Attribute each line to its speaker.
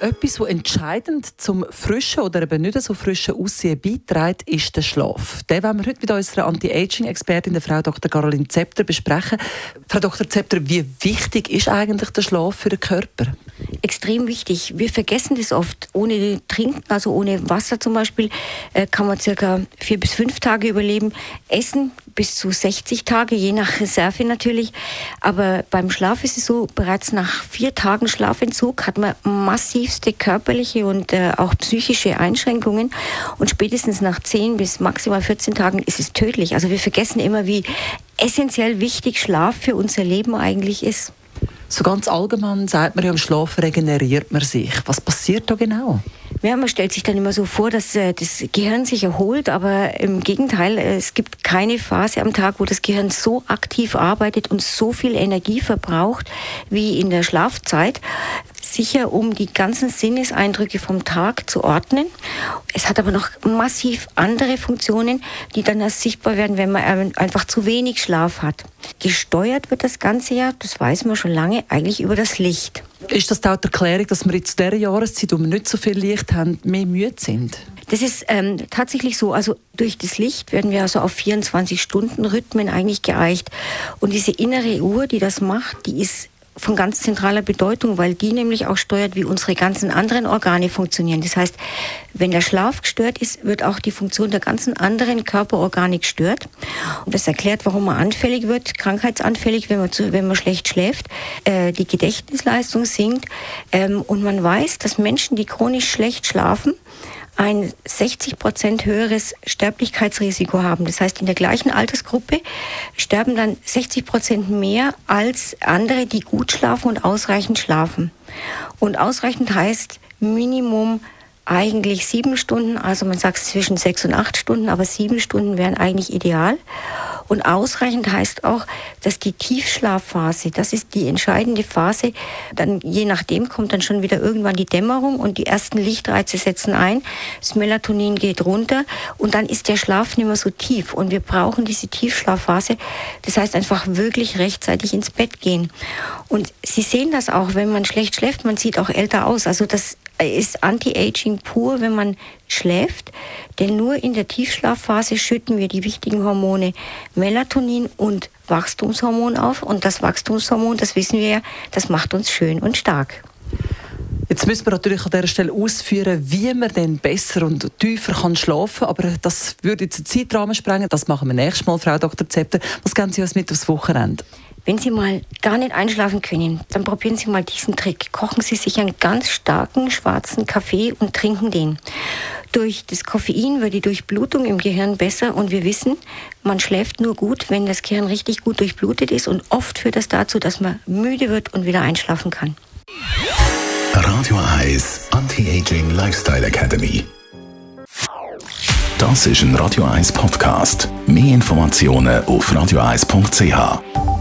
Speaker 1: etwas, das entscheidend zum frischen oder eben nicht so frischen Aussehen beiträgt, ist der Schlaf. Den wollen wir heute mit unserer Anti-Aging-Expertin, Frau Dr. Caroline Zepter, besprechen. Frau Dr. Zepter, wie wichtig ist eigentlich der Schlaf für den Körper?
Speaker 2: extrem wichtig. Wir vergessen das oft. Ohne Trinken, also ohne Wasser zum Beispiel, äh, kann man circa vier bis fünf Tage überleben. Essen bis zu 60 Tage, je nach Reserve natürlich. Aber beim Schlaf ist es so, bereits nach vier Tagen Schlafentzug hat man massivste körperliche und äh, auch psychische Einschränkungen. Und spätestens nach 10 bis maximal 14 Tagen ist es tödlich. Also wir vergessen immer, wie essentiell wichtig Schlaf für unser Leben eigentlich ist.
Speaker 1: So ganz allgemein sagt man ja, im Schlaf regeneriert man sich. Was passiert da genau?
Speaker 2: Ja, man stellt sich dann immer so vor, dass äh, das Gehirn sich erholt, aber im Gegenteil, äh, es gibt keine Phase am Tag, wo das Gehirn so aktiv arbeitet und so viel Energie verbraucht wie in der Schlafzeit sicher, um die ganzen Sinneseindrücke vom Tag zu ordnen. Es hat aber noch massiv andere Funktionen, die dann erst sichtbar werden, wenn man einfach zu wenig Schlaf hat. Gesteuert wird das Ganze ja, das weiß man schon lange, eigentlich über das Licht.
Speaker 1: Ist das auch die Erklärung, dass wir jetzt zu dieser Jahreszeit, wo wir nicht so viel Licht haben, mehr müde sind?
Speaker 2: Das ist ähm, tatsächlich so. Also durch das Licht werden wir also auf 24 Stunden Rhythmen eigentlich geeicht. Und diese innere Uhr, die das macht, die ist von ganz zentraler Bedeutung, weil die nämlich auch steuert, wie unsere ganzen anderen Organe funktionieren. Das heißt, wenn der Schlaf gestört ist, wird auch die Funktion der ganzen anderen Körperorgane gestört. Und das erklärt, warum man anfällig wird, krankheitsanfällig, wenn man, zu, wenn man schlecht schläft. Äh, die Gedächtnisleistung sinkt. Ähm, und man weiß, dass Menschen, die chronisch schlecht schlafen, ein 60 Prozent höheres Sterblichkeitsrisiko haben. Das heißt, in der gleichen Altersgruppe sterben dann 60 Prozent mehr als andere, die gut schlafen und ausreichend schlafen. Und ausreichend heißt Minimum eigentlich sieben Stunden, also man sagt zwischen sechs und acht Stunden, aber sieben Stunden wären eigentlich ideal. Und ausreichend heißt auch, dass die Tiefschlafphase, das ist die entscheidende Phase, dann je nachdem kommt dann schon wieder irgendwann die Dämmerung und die ersten Lichtreize setzen ein, das Melatonin geht runter und dann ist der Schlaf nicht mehr so tief und wir brauchen diese Tiefschlafphase. Das heißt einfach wirklich rechtzeitig ins Bett gehen. Und Sie sehen das auch, wenn man schlecht schläft, man sieht auch älter aus. Also das ist Anti-Aging pur, wenn man schläft, denn nur in der Tiefschlafphase schütten wir die wichtigen Hormone Melatonin und Wachstumshormon auf und das Wachstumshormon, das wissen wir ja, das macht uns schön und stark.
Speaker 1: Jetzt müssen wir natürlich an dieser Stelle ausführen, wie man denn besser und tiefer kann schlafen kann. Aber das würde jetzt den Zeitrahmen sprengen. Das machen wir nächstes Mal, Frau Dr. Zepter. Was geben Sie uns mit aufs Wochenende?
Speaker 2: Wenn Sie mal gar nicht einschlafen können, dann probieren Sie mal diesen Trick. Kochen Sie sich einen ganz starken schwarzen Kaffee und trinken den. Durch das Koffein wird die Durchblutung im Gehirn besser und wir wissen, man schläft nur gut, wenn das Gehirn richtig gut durchblutet ist und oft führt das dazu, dass man müde wird und wieder einschlafen kann.
Speaker 3: Radio Eyes Anti-Aging Lifestyle Academy. Das ist ein Radio 1 Podcast. Mehr Informationen auf radioeis.ch.